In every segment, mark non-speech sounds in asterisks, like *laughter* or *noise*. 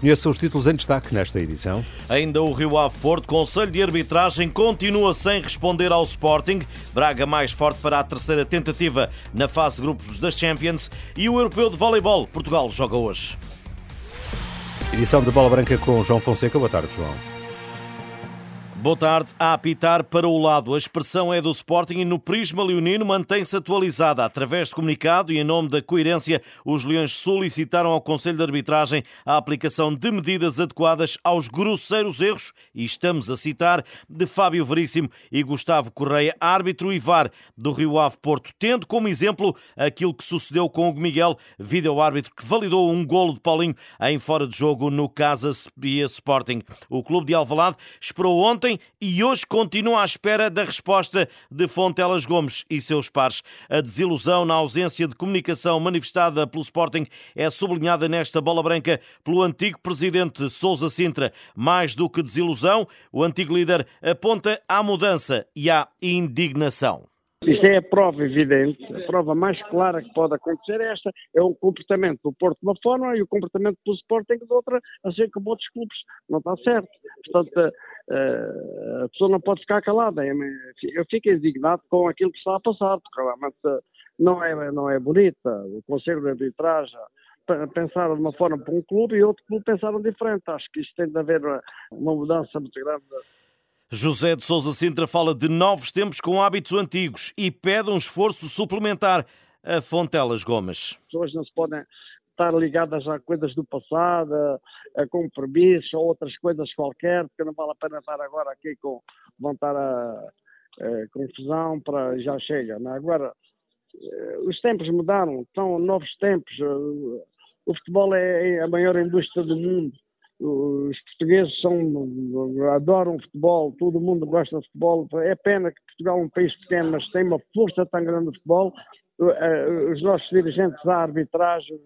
Conheça os títulos em destaque nesta edição. Ainda o Rio Ave Porto, Conselho de Arbitragem, continua sem responder ao Sporting. Braga mais forte para a terceira tentativa na fase de grupos das Champions. E o Europeu de Voleibol, Portugal, joga hoje. Edição de Bola Branca com João Fonseca. Boa tarde, João. Boa tarde. A apitar para o lado. A expressão é do Sporting e no Prisma Leonino mantém-se atualizada. Através de comunicado e em nome da coerência, os Leões solicitaram ao Conselho de Arbitragem a aplicação de medidas adequadas aos grosseiros erros, e estamos a citar, de Fábio Veríssimo e Gustavo Correia, árbitro e VAR do Rio Ave Porto, tendo como exemplo aquilo que sucedeu com o Miguel, vídeo-árbitro que validou um golo de Paulinho em fora de jogo no Casa Sporting. O clube de Alvalade esperou ontem e hoje continua à espera da resposta de Fontelas Gomes e seus pares. A desilusão na ausência de comunicação manifestada pelo Sporting é sublinhada nesta bola branca pelo antigo presidente Sousa Sintra. Mais do que desilusão, o antigo líder aponta à mudança e à indignação. Isto é a prova evidente, a prova mais clara que pode acontecer é esta, é o comportamento do Porto de uma forma e o comportamento do Sporting de outra, assim como outros clubes, não está certo. Portanto, eh, a pessoa não pode ficar calada. Eu fico indignado com aquilo que está a passar, porque realmente não é, não é bonita. O Conselho de Arbitragem pensaram de uma forma para um clube e outro clube pensaram diferente. Acho que isto tem de haver uma mudança muito grande. José de Sousa Sintra fala de novos tempos com hábitos antigos e pede um esforço suplementar a Fontelas Gomes. As pessoas não se podem estar ligadas a coisas do passado, a compromissos ou outras coisas qualquer, porque não vale a pena estar agora aqui com levantar a, a confusão para já chega. Não? É? Agora, eh, os tempos mudaram, são novos tempos. Eh, o futebol é a maior indústria do mundo. Os portugueses são, adoram futebol, todo mundo gosta de futebol. É pena que Portugal é um país pequeno, mas tem uma força tão grande no futebol. Eh, os nossos dirigentes da arbitragem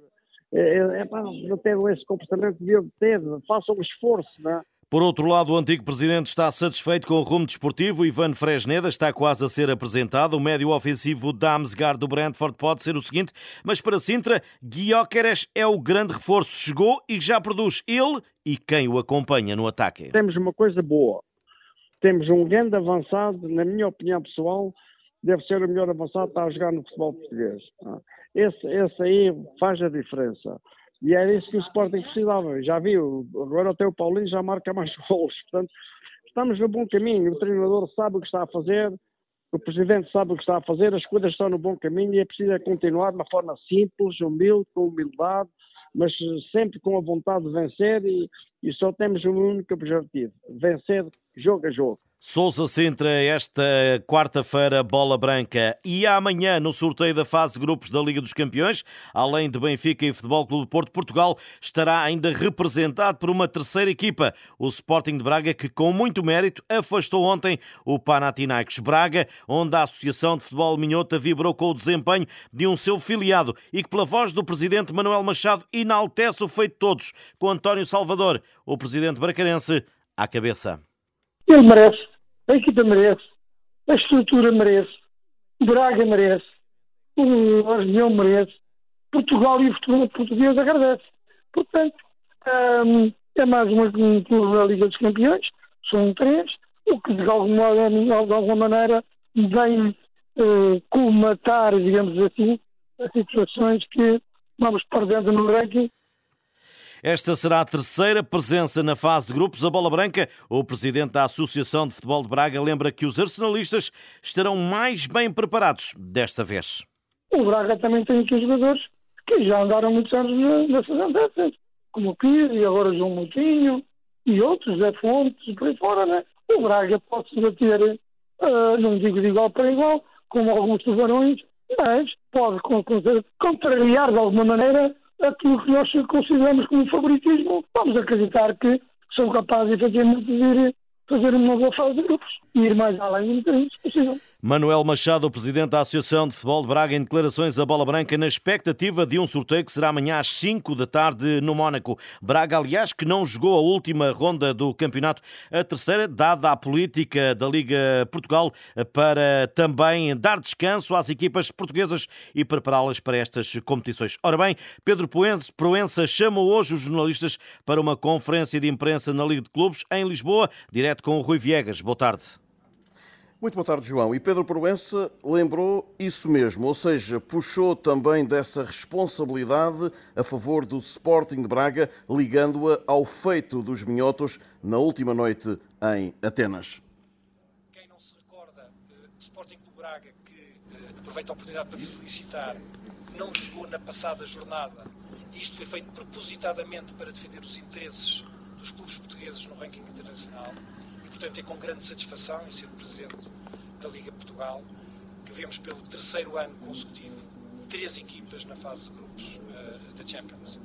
é, é, não teve esse comportamento devia ter, façam um esforço, não é? Por outro lado, o antigo presidente está satisfeito com o rumo desportivo. Ivan Fresneda está quase a ser apresentado. O médio ofensivo Damsgaard do Brentford pode ser o seguinte, mas para Sintra, Guióqueres é o grande reforço. Chegou e já produz ele e quem o acompanha no ataque. Temos uma coisa boa. Temos um grande avançado, na minha opinião pessoal, deve ser o melhor avançado a jogar no futebol português. Esse, esse aí faz a diferença. E era isso que o Sporting precisava. Já viu, agora até o Paulinho já marca mais *laughs* gols. Portanto, estamos no bom caminho. O treinador sabe o que está a fazer, o presidente sabe o que está a fazer, as coisas estão no bom caminho e é preciso continuar de uma forma simples, humilde, com humildade, mas sempre com a vontade de vencer e, e só temos um único objetivo: vencer jogo a jogo. Sousa Sintra, esta quarta-feira, bola branca. E amanhã, no sorteio da fase de grupos da Liga dos Campeões, além de Benfica e Futebol Clube de Porto, Portugal estará ainda representado por uma terceira equipa, o Sporting de Braga, que com muito mérito afastou ontem o Panathinaikos Braga, onde a Associação de Futebol Minhota vibrou com o desempenho de um seu filiado e que, pela voz do presidente Manuel Machado, enaltece o feito de todos, com António Salvador, o presidente bracarense, à cabeça. Ele merece, a equipa merece, a estrutura merece, Braga merece, a região merece, Portugal e o futebol português agradece. Portanto, hum, é mais uma clube da Liga dos Campeões, são três, o que de alguma, de alguma maneira vem colmatar, digamos assim, as situações que vamos perdendo no ranking esta será a terceira presença na fase de grupos. A bola branca, o presidente da Associação de Futebol de Braga, lembra que os arsenalistas estarão mais bem preparados desta vez. O Braga também tem aqui jogadores que já andaram muitos anos nessas andanças, como o Pires e agora João Moutinho e outros, Zé Fontes e por aí fora, né? O Braga pode se bater, uh, não digo de igual para igual, como alguns tubarões, mas pode contrariar de alguma maneira aquilo que nós consideramos como favoritismo, vamos acreditar que são capazes efetivamente de ir fazer uma boa fase de grupos e ir mais além do que é possível. Manuel Machado, presidente da Associação de Futebol de Braga, em declarações a bola branca na expectativa de um sorteio que será amanhã às 5 da tarde no Mónaco. Braga, aliás, que não jogou a última ronda do campeonato, a terceira, dada a política da Liga Portugal para também dar descanso às equipas portuguesas e prepará-las para estas competições. Ora bem, Pedro Proença chama hoje os jornalistas para uma conferência de imprensa na Liga de Clubes em Lisboa, direto com o Rui Viegas. Boa tarde. Muito boa tarde, João. E Pedro Proença lembrou isso mesmo, ou seja, puxou também dessa responsabilidade a favor do Sporting de Braga, ligando-a ao feito dos minhotos na última noite em Atenas. Quem não se recorda, eh, o Sporting de Braga, que eh, aproveita a oportunidade para felicitar, não chegou na passada jornada. Isto foi feito propositadamente para defender os interesses dos clubes portugueses no ranking internacional portanto, é com grande satisfação em ser presidente da Liga Portugal que vemos pelo terceiro ano consecutivo três equipas na fase de grupos uh, da Champions.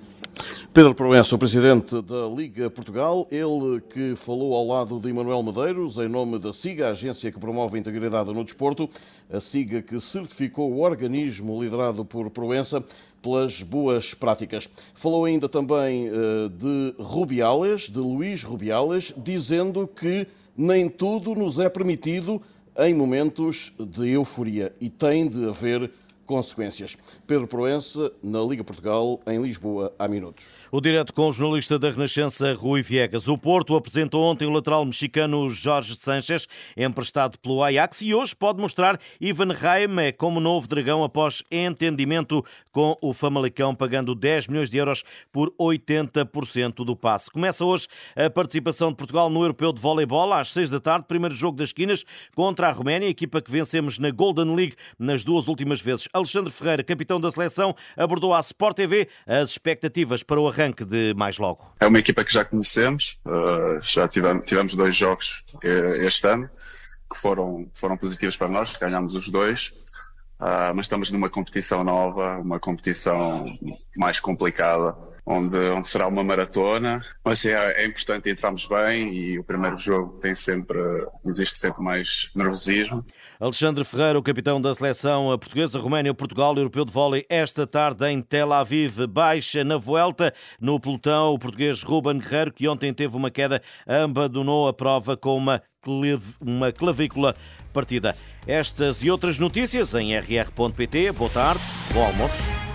Pedro Proença, o presidente da Liga Portugal, ele que falou ao lado de Emanuel Medeiros, em nome da SIGA, a agência que promove a integridade no desporto, a SIGA que certificou o organismo liderado por Proença pelas boas práticas. Falou ainda também uh, de Rubiales, de Luís Rubiales, dizendo que nem tudo nos é permitido em momentos de euforia e tem de haver consequências. Pedro Proença, na Liga Portugal, em Lisboa, há minutos. O direto com o jornalista da Renascença, Rui Viegas. O Porto apresentou ontem o lateral mexicano Jorge Sanchez, emprestado pelo Ajax, e hoje pode mostrar Ivan Raime como novo dragão após entendimento com o Famalicão, pagando 10 milhões de euros por 80% do passe. Começa hoje a participação de Portugal no Europeu de Voleibol, às 6 da tarde, primeiro jogo das esquinas contra a Roménia, equipa que vencemos na Golden League nas duas últimas vezes. Alexandre Ferreira, capitão da seleção, abordou à Sport TV as expectativas para o arranque de mais logo. É uma equipa que já conhecemos, uh, já tivemos, dois jogos eh, este ano que foram, foram positivos para nós, ganhámos os dois. Uh, mas estamos numa competição nova, uma competição mais complicada onde, onde será uma maratona. Mas é, é importante entrarmos bem e o primeiro jogo tem sempre, existe sempre mais nervosismo. Alexandre Ferreira, o capitão da seleção portuguesa, Roménia, Portugal, europeu de vôlei, esta tarde em Tel Aviv, baixa na Vuelta, no pelotão, o português Ruben Guerreiro, que ontem teve uma queda, abandonou a prova com uma uma clavícula partida. Estas e outras notícias em rr.pt. Boa tarde, bom almoço.